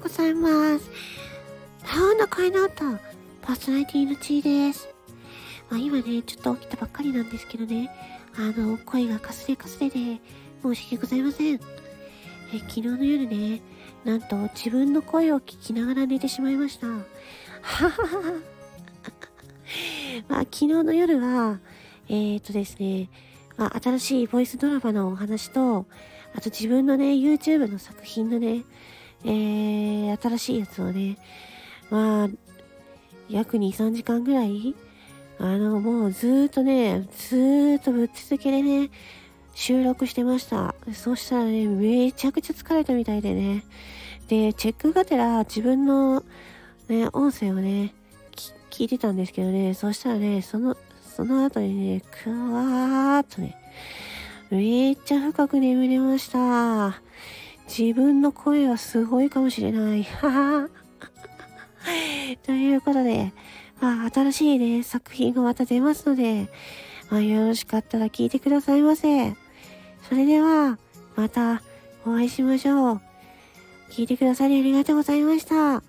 ございます。魔法の声の音、パーソナリティのちーです。まあ、今ね、ちょっと起きたばっかりなんですけどね、あの、声がかすれかすれで、申し訳ございません。え、昨日の夜ね、なんと自分の声を聞きながら寝てしまいました。ははは。まあ、昨日の夜は、えー、っとですね、まあ、新しいボイスドラマのお話と、あと自分のね、YouTube の作品のね、えー、新しいやつをね、まあ、約2、3時間ぐらい、あの、もうずーっとね、ずーっとぶっ続けでね、収録してました。そしたらね、めちゃくちゃ疲れたみたいでね。で、チェックがてら自分のね、音声をね、聞いてたんですけどね、そしたらね、その、その後にね、くわーっとね、めっちゃ深く眠れました。自分の声はすごいかもしれない。はは。ということで、まあ、新しいね、作品がまた出ますので、まあ、よろしかったら聞いてくださいませ。それでは、またお会いしましょう。聞いてくださりありがとうございました。魔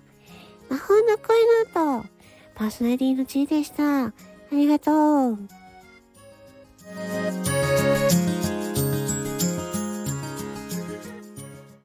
法の声の音、パーソナリティのちーでした。ありがとう。